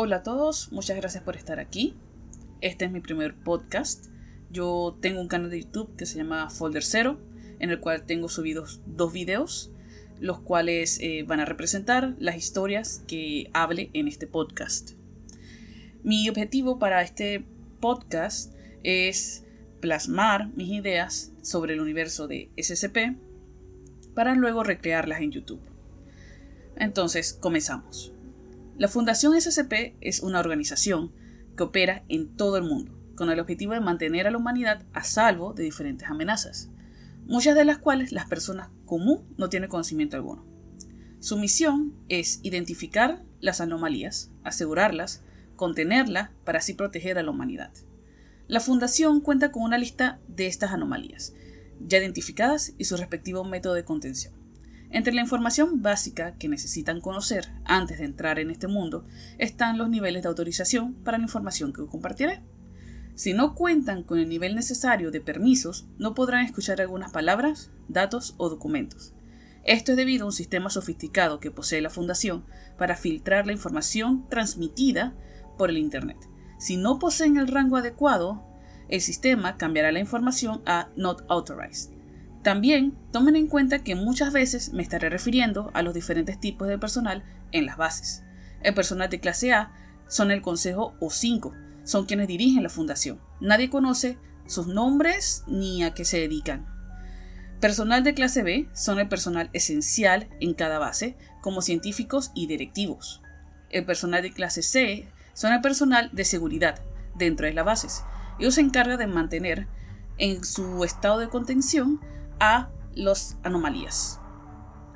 Hola a todos, muchas gracias por estar aquí. Este es mi primer podcast. Yo tengo un canal de YouTube que se llama Folder Zero, en el cual tengo subidos dos videos, los cuales eh, van a representar las historias que hable en este podcast. Mi objetivo para este podcast es plasmar mis ideas sobre el universo de SCP para luego recrearlas en YouTube. Entonces, comenzamos. La Fundación SCP es una organización que opera en todo el mundo, con el objetivo de mantener a la humanidad a salvo de diferentes amenazas, muchas de las cuales las personas común no tienen conocimiento alguno. Su misión es identificar las anomalías, asegurarlas, contenerlas para así proteger a la humanidad. La Fundación cuenta con una lista de estas anomalías, ya identificadas y su respectivo método de contención. Entre la información básica que necesitan conocer antes de entrar en este mundo están los niveles de autorización para la información que compartiré. Si no cuentan con el nivel necesario de permisos, no podrán escuchar algunas palabras, datos o documentos. Esto es debido a un sistema sofisticado que posee la Fundación para filtrar la información transmitida por el Internet. Si no poseen el rango adecuado, el sistema cambiará la información a Not Authorized. También tomen en cuenta que muchas veces me estaré refiriendo a los diferentes tipos de personal en las bases. El personal de clase A son el consejo o 5, son quienes dirigen la fundación. Nadie conoce sus nombres ni a qué se dedican. Personal de clase B son el personal esencial en cada base, como científicos y directivos. El personal de clase C son el personal de seguridad dentro de las bases. Ellos se encargan de mantener en su estado de contención a las anomalías.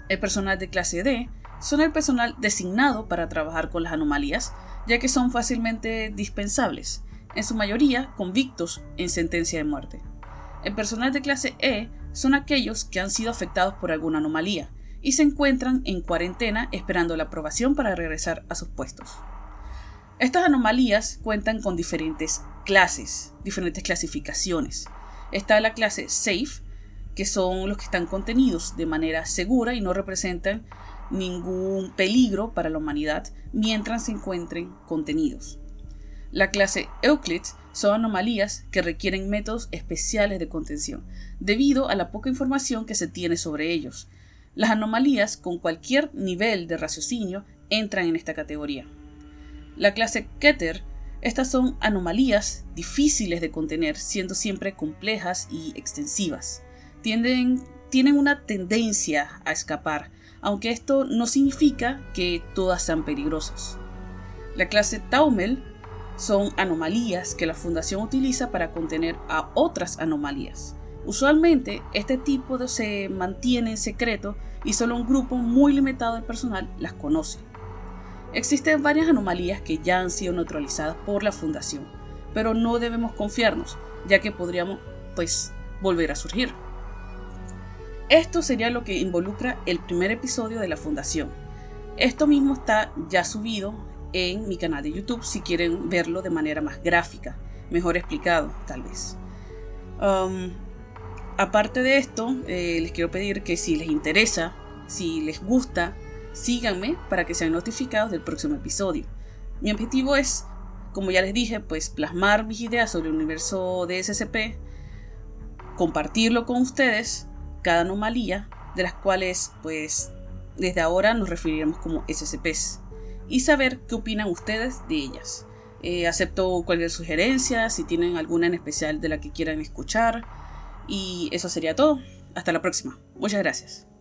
El personal de clase D son el personal designado para trabajar con las anomalías, ya que son fácilmente dispensables, en su mayoría convictos en sentencia de muerte. El personal de clase E son aquellos que han sido afectados por alguna anomalía y se encuentran en cuarentena esperando la aprobación para regresar a sus puestos. Estas anomalías cuentan con diferentes clases, diferentes clasificaciones. Está la clase Safe, que son los que están contenidos de manera segura y no representan ningún peligro para la humanidad mientras se encuentren contenidos. La clase Euclid son anomalías que requieren métodos especiales de contención, debido a la poca información que se tiene sobre ellos. Las anomalías con cualquier nivel de raciocinio entran en esta categoría. La clase Keter, estas son anomalías difíciles de contener, siendo siempre complejas y extensivas tienen una tendencia a escapar, aunque esto no significa que todas sean peligrosas. La clase Taumel son anomalías que la fundación utiliza para contener a otras anomalías. Usualmente este tipo se mantiene en secreto y solo un grupo muy limitado de personal las conoce. Existen varias anomalías que ya han sido neutralizadas por la fundación, pero no debemos confiarnos, ya que podríamos pues volver a surgir. Esto sería lo que involucra el primer episodio de la fundación. Esto mismo está ya subido en mi canal de YouTube si quieren verlo de manera más gráfica, mejor explicado tal vez. Um, aparte de esto, eh, les quiero pedir que si les interesa, si les gusta, síganme para que sean notificados del próximo episodio. Mi objetivo es, como ya les dije, pues plasmar mis ideas sobre el universo de SCP, compartirlo con ustedes cada anomalía, de las cuales pues desde ahora nos referiremos como SCPs, y saber qué opinan ustedes de ellas. Eh, acepto cualquier sugerencia, si tienen alguna en especial de la que quieran escuchar, y eso sería todo. Hasta la próxima. Muchas gracias.